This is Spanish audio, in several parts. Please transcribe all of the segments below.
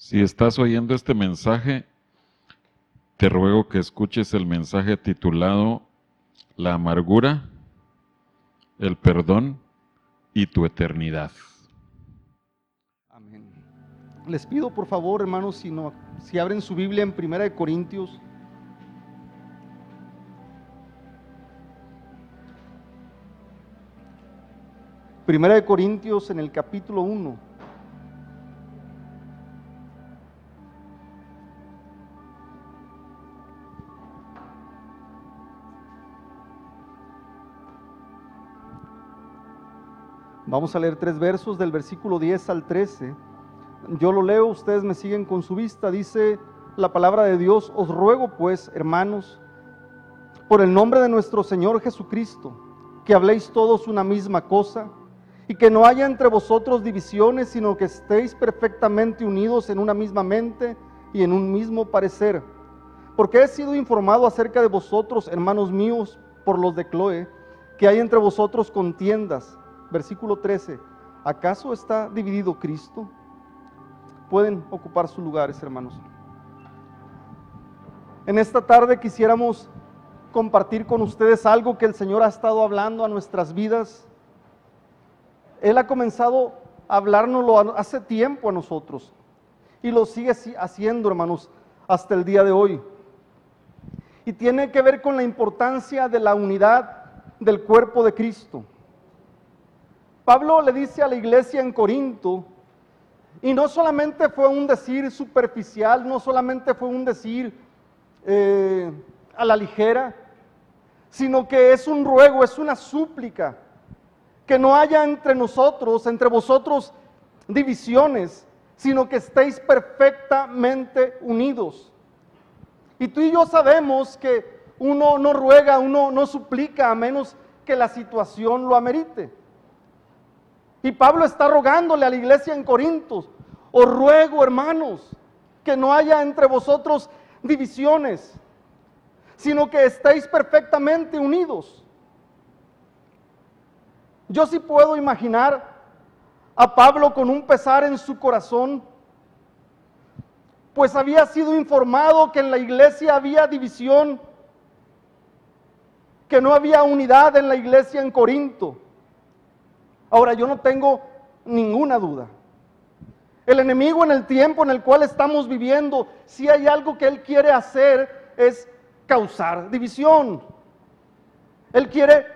Si estás oyendo este mensaje, te ruego que escuches el mensaje titulado La amargura, el perdón y tu eternidad. Amén. Les pido por favor, hermanos, si, no, si abren su Biblia en Primera de Corintios. Primera de Corintios en el capítulo 1. Vamos a leer tres versos del versículo 10 al 13. Yo lo leo, ustedes me siguen con su vista. Dice la palabra de Dios, os ruego pues, hermanos, por el nombre de nuestro Señor Jesucristo, que habléis todos una misma cosa y que no haya entre vosotros divisiones, sino que estéis perfectamente unidos en una misma mente y en un mismo parecer. Porque he sido informado acerca de vosotros, hermanos míos, por los de Chloe, que hay entre vosotros contiendas versículo 13, ¿acaso está dividido Cristo? Pueden ocupar sus lugares, hermanos. En esta tarde quisiéramos compartir con ustedes algo que el Señor ha estado hablando a nuestras vidas. Él ha comenzado a hablárnoslo hace tiempo a nosotros y lo sigue haciendo, hermanos, hasta el día de hoy. Y tiene que ver con la importancia de la unidad del cuerpo de Cristo. Pablo le dice a la iglesia en Corinto, y no solamente fue un decir superficial, no solamente fue un decir eh, a la ligera, sino que es un ruego, es una súplica, que no haya entre nosotros, entre vosotros, divisiones, sino que estéis perfectamente unidos. Y tú y yo sabemos que uno no ruega, uno no suplica a menos que la situación lo amerite. Y Pablo está rogándole a la iglesia en Corintios, os ruego hermanos, que no haya entre vosotros divisiones, sino que estéis perfectamente unidos. Yo sí puedo imaginar a Pablo con un pesar en su corazón, pues había sido informado que en la iglesia había división, que no había unidad en la iglesia en Corinto. Ahora, yo no tengo ninguna duda. El enemigo en el tiempo en el cual estamos viviendo, si hay algo que él quiere hacer, es causar división. Él quiere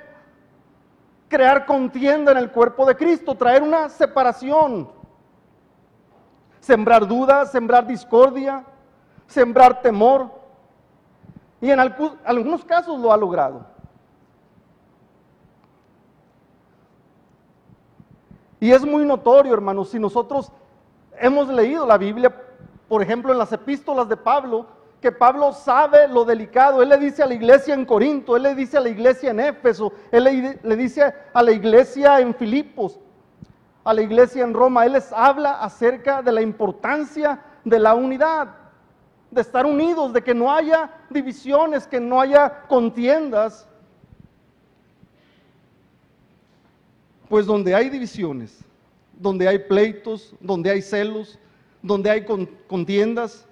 crear contienda en el cuerpo de Cristo, traer una separación, sembrar dudas, sembrar discordia, sembrar temor. Y en algunos casos lo ha logrado. Y es muy notorio, hermanos, si nosotros hemos leído la Biblia, por ejemplo, en las epístolas de Pablo, que Pablo sabe lo delicado. Él le dice a la iglesia en Corinto, él le dice a la iglesia en Éfeso, él le, dice a la iglesia en Filipos, a la iglesia en Roma. Él les habla acerca de la importancia de la unidad, de estar unidos, de que no haya divisiones, que no haya contiendas. Pues donde hay divisiones, donde hay pleitos, donde hay celos, donde hay contiendas,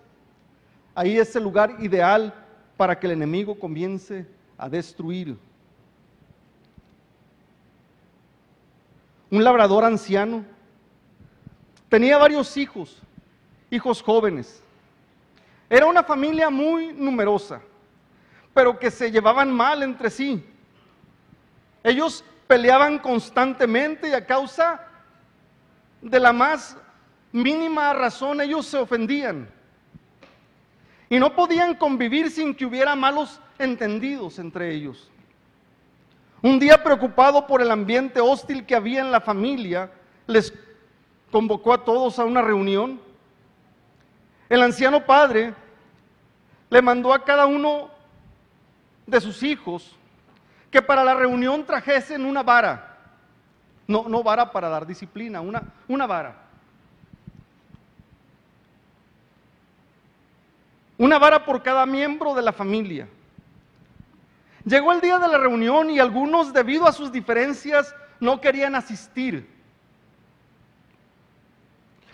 ahí es el lugar ideal para que el enemigo comience a destruir. Un labrador anciano tenía varios hijos, hijos jóvenes. Era una familia muy numerosa, pero que se llevaban mal entre sí. Ellos peleaban constantemente y a causa de la más mínima razón ellos se ofendían. Y no podían convivir sin que hubiera malos entendidos entre ellos. Un día preocupado por el ambiente hostil que había en la familia, les convocó a todos a una reunión. El anciano padre le mandó a cada uno de sus hijos que para la reunión trajesen una vara. No, vara para dar disciplina, una vara. Una vara por cada miembro de la familia. Llegó el día de la reunión y algunos, debido a sus diferencias, no querían asistir.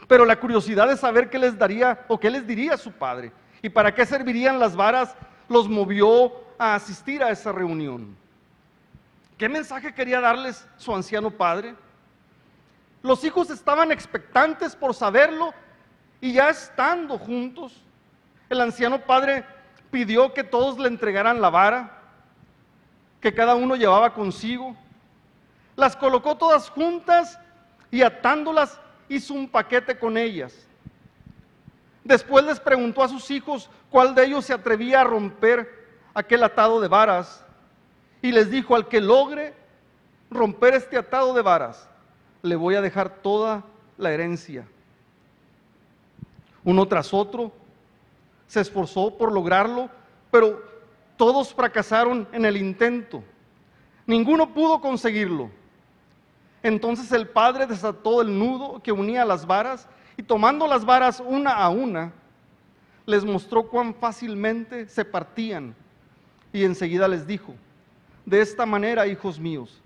pero la curiosidad de saber qué les daría o qué les diría su padre y para qué servirían las varas los movió a asistir a esa reunión. ¿Qué mensaje quería darles su anciano padre? Los hijos estaban expectantes por saberlo y ya estando juntos, el anciano padre pidió que todos le entregaran la vara que cada uno llevaba consigo. Las colocó todas juntas y atándolas hizo un paquete con ellas. Después les preguntó a sus hijos cuál de ellos se atrevía a romper aquel atado de varas y les dijo, al que logre romper este atado de varas, le voy a dejar toda la herencia. Uno tras otro se esforzó por lograrlo, pero todos fracasaron en el intento. Ninguno pudo conseguirlo. Entonces el padre desató el nudo que unía las varas y tomando las varas una a una, les mostró cuán fácilmente se partían. Y enseguida les dijo, de esta manera, hijos míos,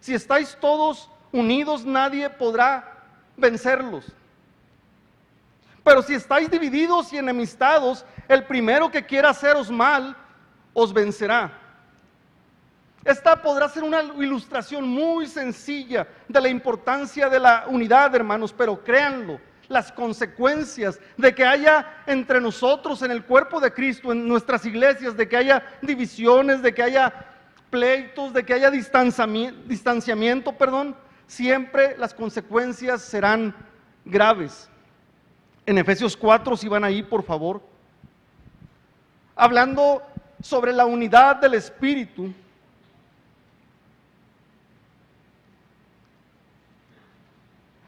si estáis todos unidos, nadie podrá vencerlos. Pero si estáis divididos y enemistados, el primero que quiera haceros mal, os vencerá. Esta podrá ser una ilustración muy sencilla de la importancia de la unidad, hermanos, pero créanlo, las consecuencias de que haya entre nosotros en el cuerpo de Cristo, en nuestras iglesias, de que haya divisiones, de que haya pleitos, de que haya distanciamiento, distanciamiento perdón, siempre las consecuencias serán graves. En Efesios 4, si van ahí, por favor, hablando sobre la unidad del Espíritu,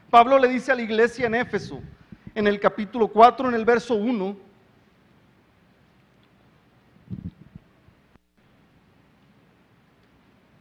Pablo le dice a la iglesia en Éfeso, en el capítulo 4, en el verso 1,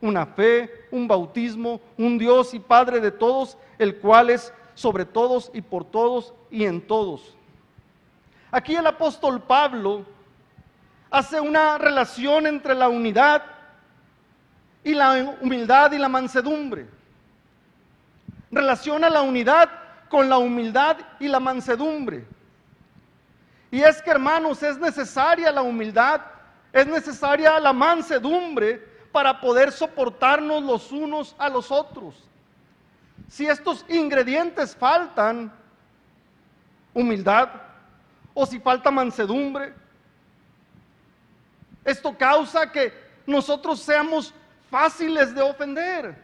una fe, un bautismo, un Dios y Padre de todos, el cual es sobre todos y por todos y en todos. Aquí el apóstol Pablo hace una relación entre la unidad y la humildad y la mansedumbre. Relaciona la unidad con la humildad y la mansedumbre. Y es que hermanos, es necesaria la humildad, es necesaria la mansedumbre para poder soportarnos los unos a los otros. Si estos ingredientes faltan, humildad, o si falta mansedumbre, esto causa que nosotros seamos fáciles de ofender,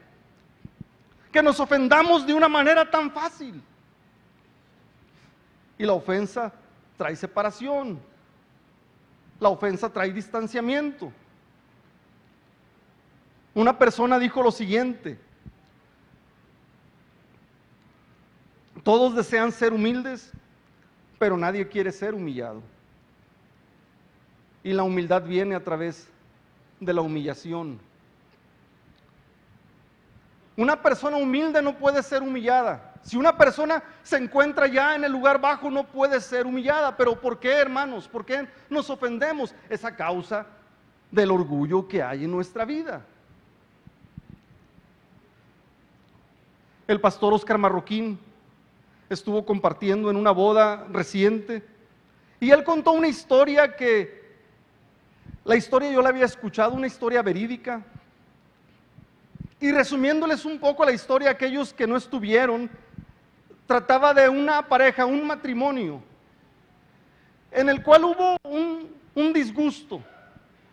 que nos ofendamos de una manera tan fácil. Y la ofensa trae separación, la ofensa trae distanciamiento. Una persona dijo lo siguiente, todos desean ser humildes, pero nadie quiere ser humillado. Y la humildad viene a través de la humillación. Una persona humilde no puede ser humillada. Si una persona se encuentra ya en el lugar bajo, no puede ser humillada. Pero ¿por qué, hermanos? ¿Por qué nos ofendemos? Es a causa del orgullo que hay en nuestra vida. El pastor Oscar Marroquín estuvo compartiendo en una boda reciente y él contó una historia que, la historia yo la había escuchado, una historia verídica. Y resumiéndoles un poco la historia aquellos que no estuvieron, trataba de una pareja, un matrimonio, en el cual hubo un, un disgusto.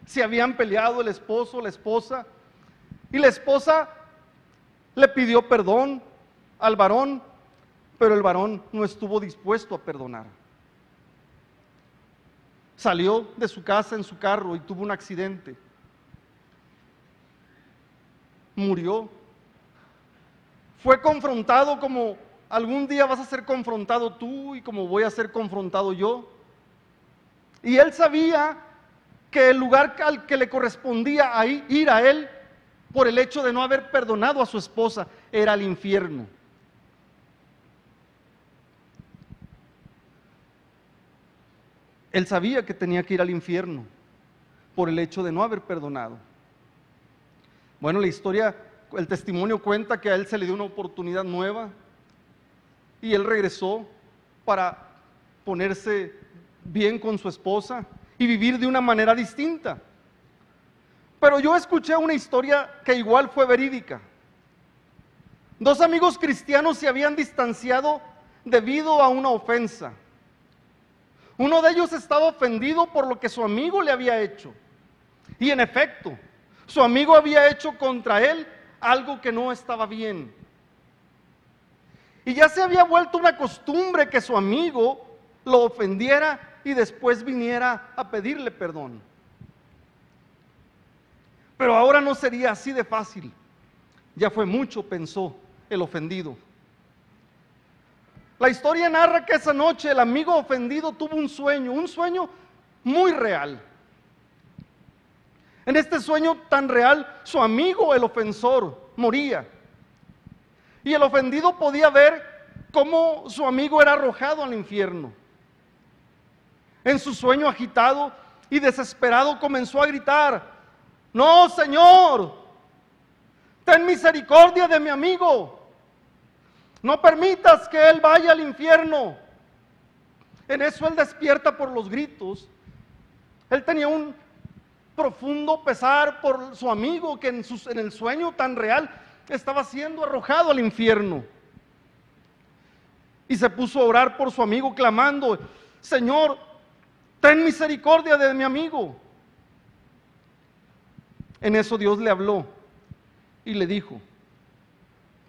Se habían peleado el esposo, la esposa, y la esposa le pidió perdón al varón, pero el varón no estuvo dispuesto a perdonar. Salió de su casa en su carro y tuvo un accidente. Murió. Fue confrontado como algún día vas a ser confrontado tú y como voy a ser confrontado yo. Y él sabía que el lugar al que le correspondía ir a él por el hecho de no haber perdonado a su esposa era el infierno. Él sabía que tenía que ir al infierno por el hecho de no haber perdonado. Bueno, la historia, el testimonio cuenta que a él se le dio una oportunidad nueva y él regresó para ponerse bien con su esposa y vivir de una manera distinta. Pero yo escuché una historia que igual fue verídica. Dos amigos cristianos se habían distanciado debido a una ofensa. Uno de ellos estaba ofendido por lo que su amigo le había hecho. Y en efecto, su amigo había hecho contra él algo que no estaba bien. Y ya se había vuelto una costumbre que su amigo lo ofendiera y después viniera a pedirle perdón. Pero ahora no sería así de fácil. Ya fue mucho, pensó el ofendido. La historia narra que esa noche el amigo ofendido tuvo un sueño, un sueño muy real. En este sueño tan real, su amigo, el ofensor, moría. Y el ofendido podía ver cómo su amigo era arrojado al infierno. En su sueño agitado y desesperado comenzó a gritar, no, Señor, ten misericordia de mi amigo. No permitas que él vaya al infierno. En eso él despierta por los gritos. Él tenía un profundo pesar por su amigo que en, en, el sueño tan real estaba siendo arrojado al infierno. Y se puso a orar por su amigo clamando, Señor, ten misericordia de mi amigo. En eso Dios le habló y le dijo,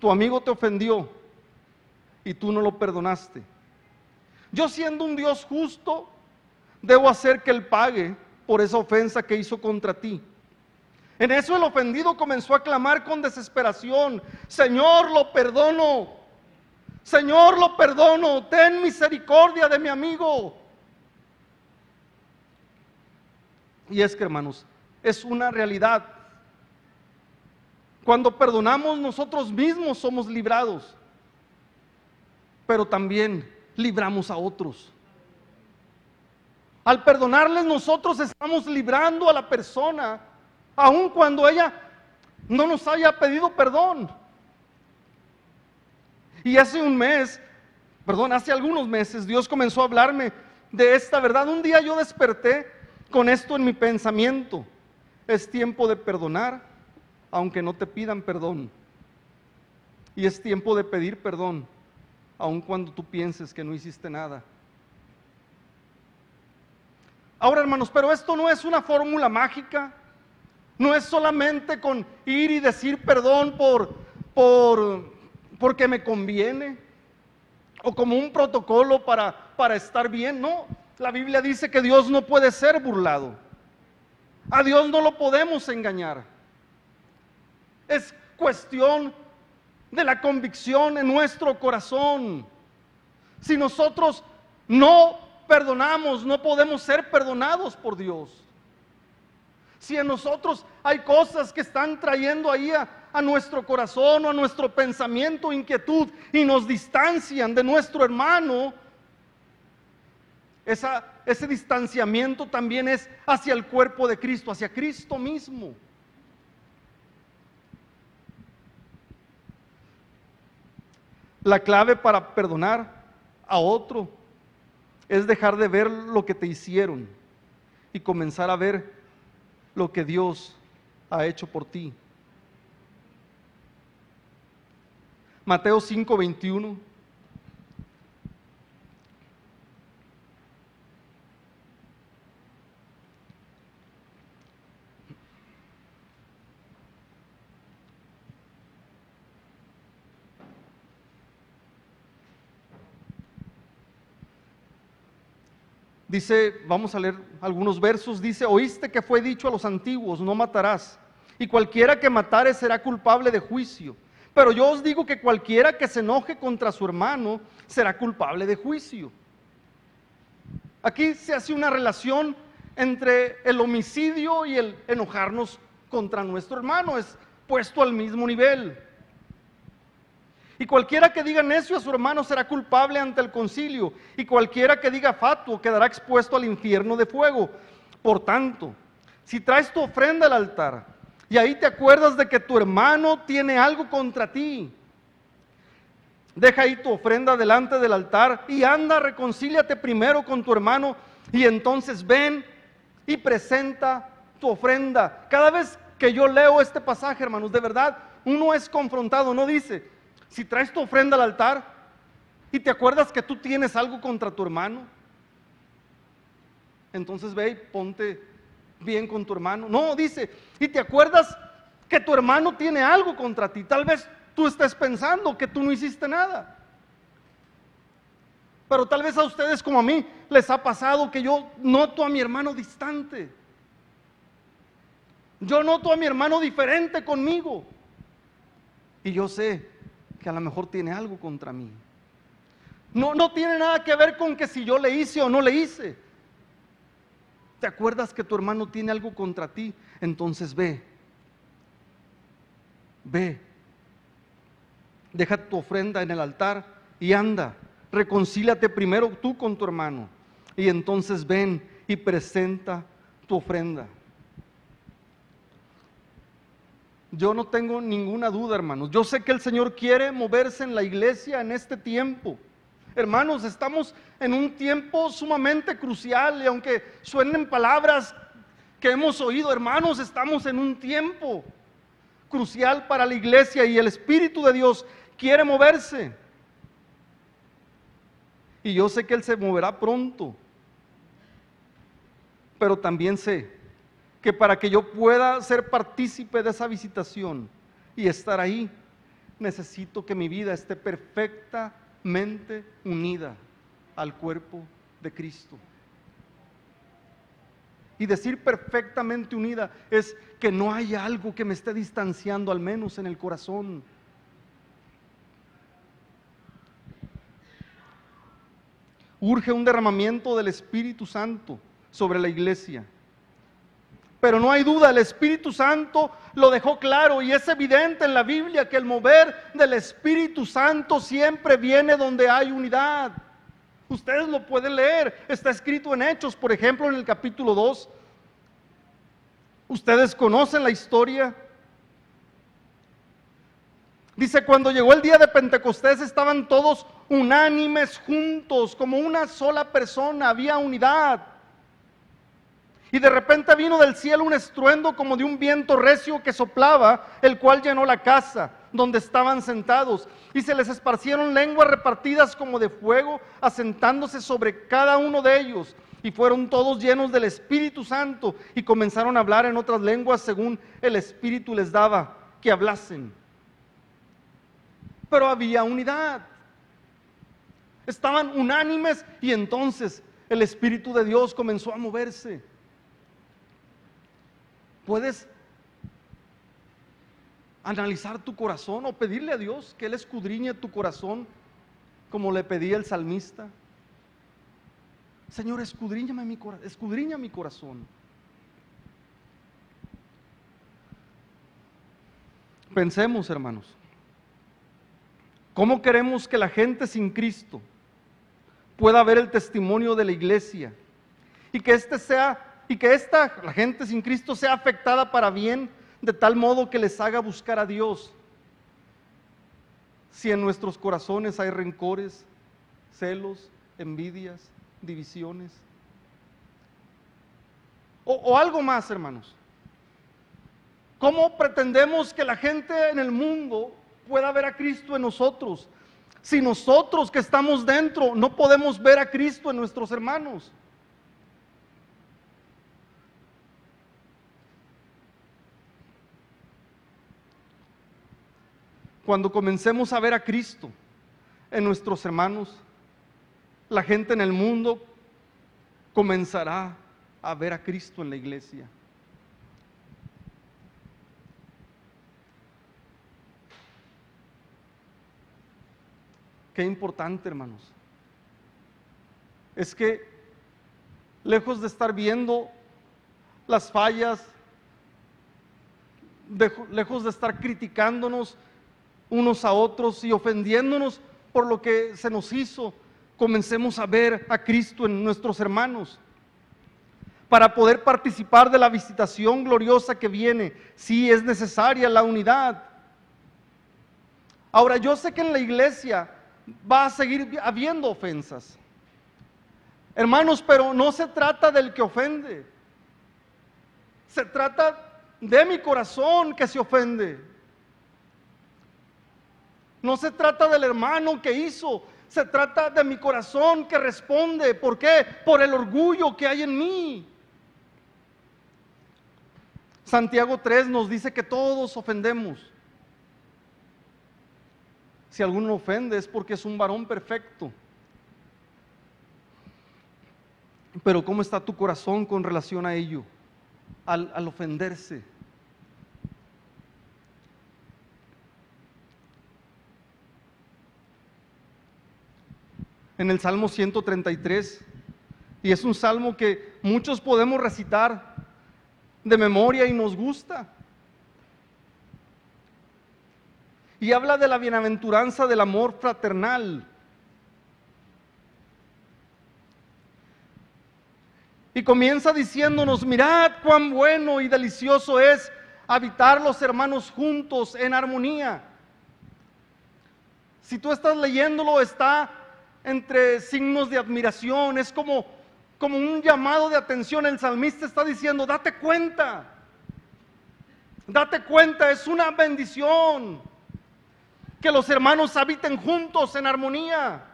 tu amigo te ofendió y tú no lo perdonaste. Yo siendo un Dios justo, debo hacer que él pague por esa ofensa que hizo contra ti. En eso el ofendido comenzó a clamar con desesperación, Señor, lo perdono, Señor, lo perdono, ten misericordia de mi amigo. Y es que, hermanos, es una realidad. Cuando perdonamos nosotros mismos somos librados, pero también libramos a otros. Al perdonarles nosotros estamos librando a la persona, aun cuando ella no nos haya pedido perdón. Y hace un mes, perdón, hace algunos meses Dios comenzó a hablarme de esta verdad. Un día yo desperté con esto en mi pensamiento. Es tiempo de perdonar, aunque no te pidan perdón. Y es tiempo de pedir perdón, aun cuando tú pienses que no hiciste nada. Ahora, hermanos, pero esto no es una fórmula mágica. No es solamente con ir y decir perdón por, por, porque me conviene o como un protocolo para, para estar bien. No, la Biblia dice que Dios no puede ser burlado. A Dios no lo podemos engañar. Es cuestión de la convicción en nuestro corazón. Si nosotros no perdonamos, no podemos ser perdonados por Dios. Si en nosotros hay cosas que están trayendo ahí a, nuestro corazón o a nuestro pensamiento, inquietud y nos distancian de nuestro hermano, ese distanciamiento también es hacia el cuerpo de Cristo, hacia Cristo mismo. La clave para perdonar a otro es dejar de ver lo que te hicieron y comenzar a ver lo que Dios ha hecho por ti. Mateo 5:21 Dice, vamos a leer algunos versos, dice, oíste que fue dicho a los antiguos, no matarás, y cualquiera que matare será culpable de juicio. Pero yo os digo que cualquiera que se enoje contra su hermano será culpable de juicio. Aquí se hace una relación entre el homicidio y el enojarnos contra nuestro hermano. Es puesto al mismo nivel. Y cualquiera que diga necio a su hermano será culpable ante el concilio. Y cualquiera que diga fatuo quedará expuesto al infierno de fuego. Por tanto, si traes tu ofrenda al altar y ahí te acuerdas de que tu hermano tiene algo contra ti, deja ahí tu ofrenda delante del altar y anda, reconcíliate primero con tu hermano y entonces ven y presenta tu ofrenda. Cada vez que yo leo este pasaje, hermanos, de verdad, uno es confrontado, no dice, si traes tu ofrenda al altar y te acuerdas que tú tienes algo contra tu hermano, entonces ve y ponte bien con tu hermano. No, dice, y te acuerdas que tu hermano tiene algo contra ti. Tal vez tú estés pensando que tú no hiciste nada. Pero tal vez a ustedes como a mí les ha pasado que yo noto a mi hermano distante. Yo noto a mi hermano diferente conmigo. Y yo sé que a lo mejor tiene algo contra mí. No, no tiene nada que ver con que si yo le hice o no le hice. ¿Te acuerdas que tu hermano tiene algo contra ti? Entonces ve. Ve. Deja tu ofrenda en el altar y anda. Reconcíliate primero tú con tu hermano. Y entonces ven y presenta tu ofrenda. Yo no tengo ninguna duda, hermanos. Yo sé que el Señor quiere moverse en la iglesia en este tiempo. Hermanos, estamos en un tiempo sumamente crucial y aunque suenen palabras que hemos oído, hermanos, estamos en un tiempo crucial para la iglesia y el Espíritu de Dios quiere moverse. Y yo sé que Él se moverá pronto. Pero también sé que para que yo pueda ser partícipe de esa visitación y estar ahí, necesito que mi vida esté perfectamente unida al cuerpo de Cristo. Y decir perfectamente unida es que no hay algo que me esté distanciando, al menos en el corazón. Urge un derramamiento del Espíritu Santo sobre la iglesia. Pero no hay duda, el Espíritu Santo lo dejó claro y es evidente en la Biblia que el mover del Espíritu Santo siempre viene donde hay unidad. Ustedes lo pueden leer, está escrito en Hechos, por ejemplo, en el capítulo 2. Ustedes conocen la historia. Dice, cuando llegó el día de Pentecostés estaban todos unánimes juntos, como una sola persona, había unidad. Y de repente vino del cielo un estruendo como de un viento recio que soplaba, el cual llenó la casa donde estaban sentados. Y se les esparcieron lenguas repartidas como de fuego, asentándose sobre cada uno de ellos. Y fueron todos llenos del Espíritu Santo y comenzaron a hablar en otras lenguas según el Espíritu les daba que hablasen. Pero había unidad. Estaban unánimes y entonces el Espíritu de Dios comenzó a moverse. Puedes analizar tu corazón o pedirle a Dios que Él escudriñe tu corazón como le pedía el salmista. Señor, escudriñame mi, escudriña mi corazón. Pensemos, hermanos, ¿cómo queremos que la gente sin Cristo pueda ver el testimonio de la iglesia y que este sea y que esta, la gente sin Cristo, sea afectada para bien, de tal modo que les haga buscar a Dios. Si en nuestros corazones hay rencores, celos, envidias, divisiones. O, algo más, hermanos. ¿Cómo pretendemos que la gente en el mundo pueda ver a Cristo en nosotros? Si nosotros que estamos dentro no podemos ver a Cristo en nuestros hermanos. Cuando comencemos a ver a Cristo en nuestros hermanos, la gente en el mundo comenzará a ver a Cristo en la iglesia. Qué importante, hermanos. Es que lejos de estar viendo las fallas, lejos de estar criticándonos unos a otros y ofendiéndonos por lo que se nos hizo, comencemos a ver a Cristo en nuestros hermanos. Para poder participar de la visitación gloriosa que viene, sí es necesaria la unidad. Ahora, yo sé que en la iglesia va a seguir habiendo ofensas. Hermanos, pero no se trata del que ofende. Se trata de mi corazón que se ofende. No se trata del hermano que hizo, se trata de mi corazón que responde. ¿Por qué? Por el orgullo que hay en mí. Santiago 3 nos dice que todos ofendemos. Si alguno ofende es porque es un varón perfecto. Pero ¿cómo está tu corazón con relación a ello? Al, al ofenderse. En el Salmo 133. Y es un salmo que muchos podemos recitar de memoria y nos gusta. Y habla de la bienaventuranza del amor fraternal. Y comienza diciéndonos, mirad cuán bueno y delicioso es habitar los hermanos juntos en armonía. Si tú estás leyéndolo, está entre signos de admiración, es como, como un llamado de atención. El salmista está diciendo, date cuenta, date cuenta, es una bendición que los hermanos habiten juntos en armonía.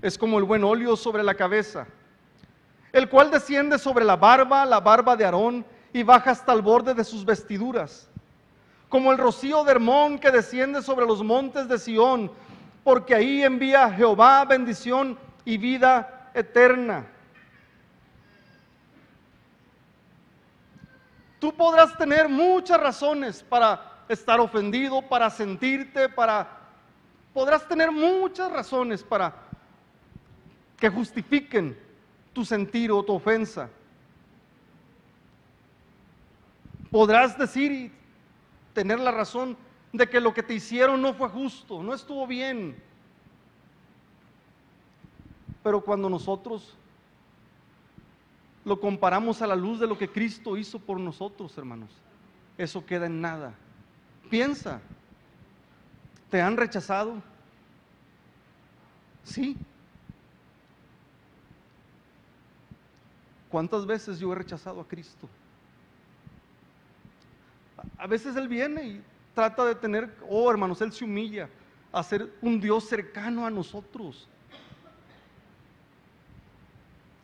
Es como el buen óleo sobre la cabeza, el cual desciende sobre la barba, la barba de Aarón, y baja hasta el borde de sus vestiduras como el rocío de Hermón que desciende sobre los montes de Sión, porque ahí envía Jehová bendición y vida eterna. Tú podrás tener muchas razones para estar ofendido, para sentirte, para... Podrás tener muchas razones para que justifiquen tu sentir o tu ofensa. Podrás decir, tener la razón de que lo que te hicieron no fue justo, no estuvo bien. Pero cuando nosotros lo comparamos a la luz de lo que Cristo hizo por nosotros, hermanos, eso queda en nada. Piensa, ¿te han rechazado? Sí. ¿Cuántas veces yo he rechazado a Cristo? A veces Él viene y trata de tener, oh hermanos, Él se humilla a ser un Dios cercano a nosotros.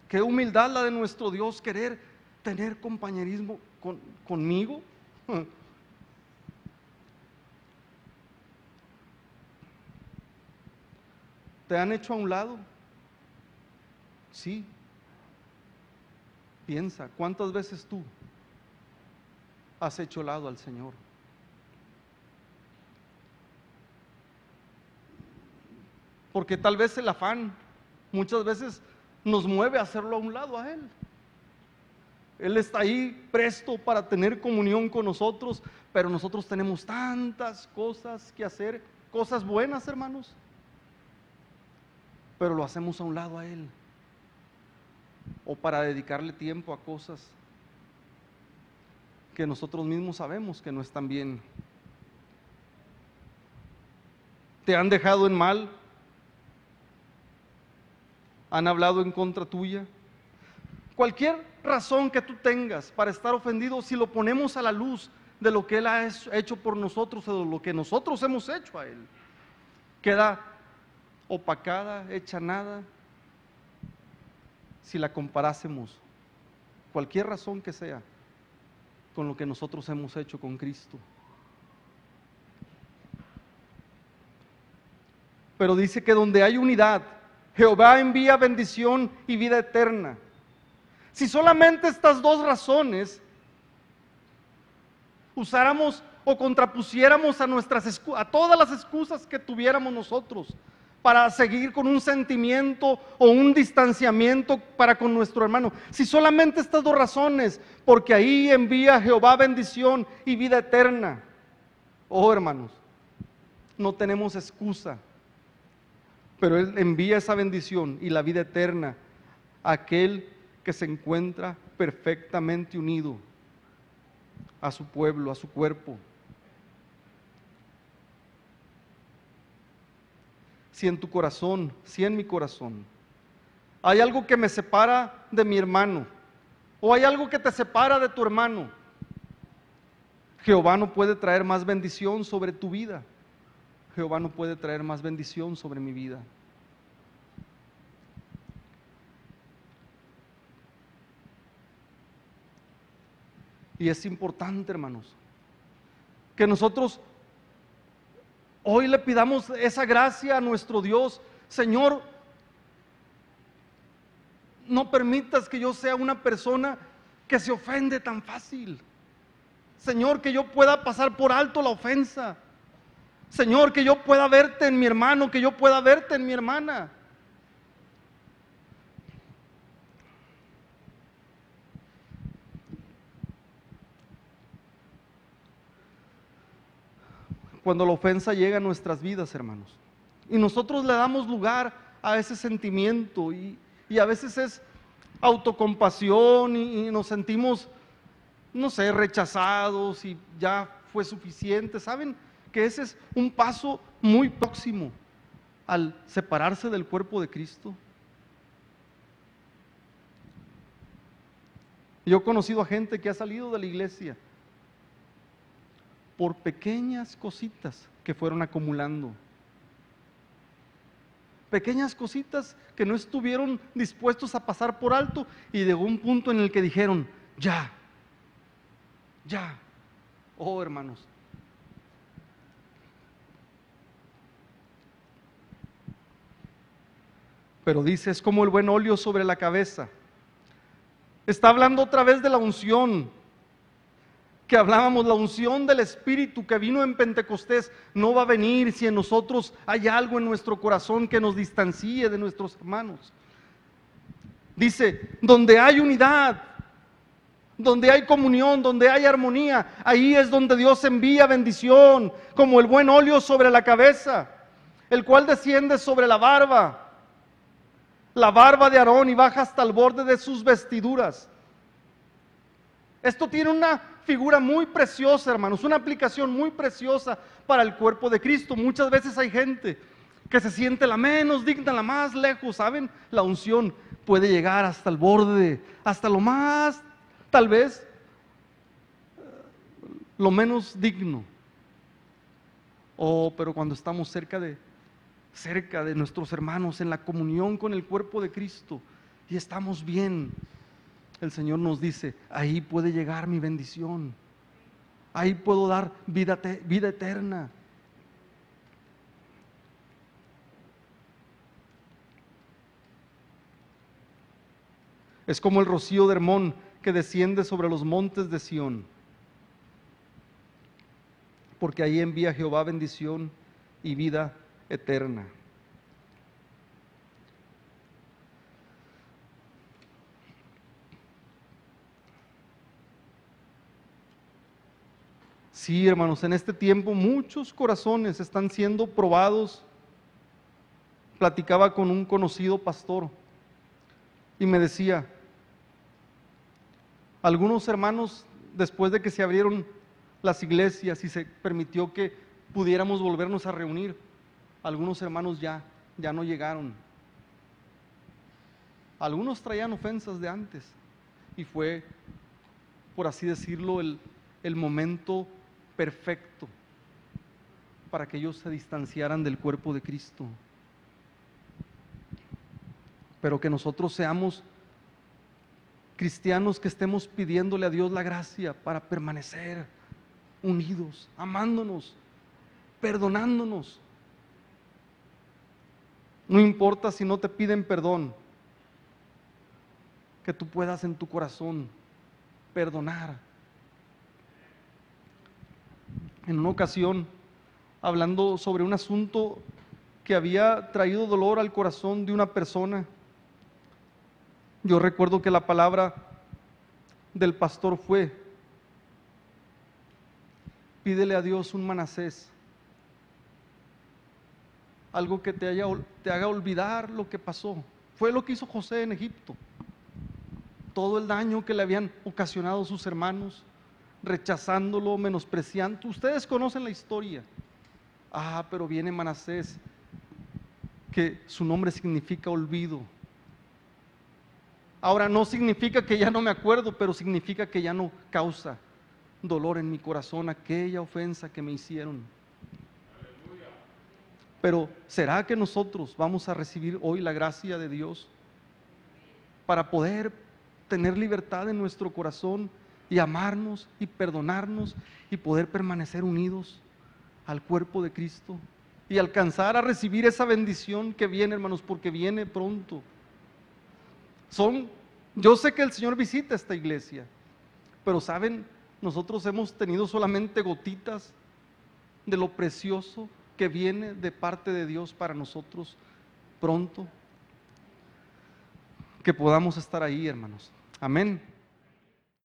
Qué humildad la de nuestro Dios querer tener compañerismo conmigo. ¿Te han hecho a un lado? Sí. Piensa, ¿cuántas veces tú has hecho lado al Señor. Porque tal vez el afán muchas veces nos mueve a hacerlo a un lado a Él. Él está ahí presto para tener comunión con nosotros, pero nosotros tenemos tantas cosas que hacer, cosas buenas, hermanos, pero lo hacemos a un lado a Él. O para dedicarle tiempo a cosas que nosotros mismos sabemos que no están bien. ¿Te han dejado en mal? ¿Han hablado en contra tuya? Cualquier razón que tú tengas para estar ofendido, si lo ponemos a la luz de lo que Él ha hecho por nosotros de lo que nosotros hemos hecho a Él, queda opacada, hecha nada, si la comparásemos, cualquier razón que sea con lo que nosotros hemos hecho con Cristo. Pero dice que donde hay unidad, Jehová envía bendición y vida eterna. Si solamente estas dos razones usáramos o contrapusiéramos a, nuestras, a todas las excusas que tuviéramos nosotros para seguir con un sentimiento o un distanciamiento para con nuestro hermano. Si solamente estas dos razones, porque ahí envía Jehová bendición y vida eterna. Oh hermanos, no tenemos excusa, pero Él envía esa bendición y la vida eterna a aquel que se encuentra perfectamente unido a su pueblo, a su cuerpo. Si en tu corazón, si en mi corazón, hay algo que me separa de mi hermano, o hay algo que te separa de tu hermano, Jehová no puede traer más bendición sobre tu vida. Jehová no puede traer más bendición sobre mi vida. Y es importante, hermanos, que nosotros hoy le pidamos esa gracia a nuestro Dios. Señor, no permitas que yo sea una persona que se ofende tan fácil. Señor, que yo pueda pasar por alto la ofensa. Señor, que yo pueda verte en mi hermano, que yo pueda verte en mi hermana. Cuando la ofensa llega a nuestras vidas, hermanos, y nosotros le damos lugar a ese sentimiento y, y a veces es autocompasión y, y nos sentimos, no sé, rechazados y ya fue suficiente. ¿Saben que ese es un paso muy próximo al separarse del cuerpo de Cristo? Yo he conocido a gente que ha salido de la iglesia por pequeñas cositas que fueron acumulando. Pequeñas cositas que no estuvieron dispuestos a pasar por alto y llegó un punto en el que dijeron, ya, ya. Oh, hermanos. Pero dice, es como el buen óleo sobre la cabeza. Está hablando otra vez de la unción, que hablábamos, la unción del Espíritu que vino en Pentecostés no va a venir si en nosotros hay algo en nuestro corazón que nos distancie de nuestros hermanos. Dice, donde hay unidad, donde hay comunión, donde hay armonía, ahí es donde Dios envía bendición, como el buen óleo sobre la cabeza, el cual desciende sobre la barba, la barba de Aarón y baja hasta el borde de sus vestiduras. Esto tiene una figura muy preciosa, hermanos, una aplicación muy preciosa para el cuerpo de Cristo. Muchas veces hay gente que se siente la menos digna, la más lejos, ¿saben? La unción puede llegar hasta el borde, hasta lo más, tal vez, lo menos digno. Oh, pero cuando estamos cerca de, cerca de nuestros hermanos, en la comunión con el cuerpo de Cristo, y estamos bien, el Señor nos dice, ahí puede llegar mi bendición. Ahí puedo dar vida, vida eterna. Es como el rocío de Hermón que desciende sobre los montes de Sión. Porque ahí envía Jehová bendición y vida eterna. Sí, hermanos, en este tiempo muchos corazones están siendo probados. Platicaba con un conocido pastor y me decía, algunos hermanos, después de que se abrieron las iglesias y se permitió que pudiéramos volvernos a reunir, algunos hermanos ya, ya no llegaron. Algunos traían ofensas de antes y fue, por así decirlo, el, el momento perfecto para que ellos se distanciaran del cuerpo de Cristo. Pero que nosotros seamos cristianos que estemos pidiéndole a Dios la gracia para permanecer unidos, amándonos, perdonándonos. No importa si no te piden perdón, que tú puedas en tu corazón perdonar. En una ocasión, hablando sobre un asunto que había traído dolor al corazón de una persona. Yo recuerdo que la palabra del pastor fue, pídele a Dios un manasés, algo que te, haya, te haga olvidar lo que pasó. Fue lo que hizo José en Egipto. Todo el daño que le habían ocasionado sus hermanos, rechazándolo, menospreciando. Ustedes conocen la historia. Ah, pero viene Manasés, que su nombre significa olvido. Ahora no significa que ya no me acuerdo, pero significa que ya no causa dolor en mi corazón aquella ofensa que me hicieron. Pero ¿será que nosotros vamos a recibir hoy la gracia de Dios para poder tener libertad en nuestro corazón y amarnos y perdonarnos y poder permanecer unidos al cuerpo de Cristo y alcanzar a recibir esa bendición que viene, hermanos, porque viene pronto? Son, yo sé que el Señor visita esta iglesia, pero saben, nosotros hemos tenido solamente gotitas de lo precioso que viene de parte de Dios para nosotros pronto. Que podamos estar ahí, hermanos. Amén.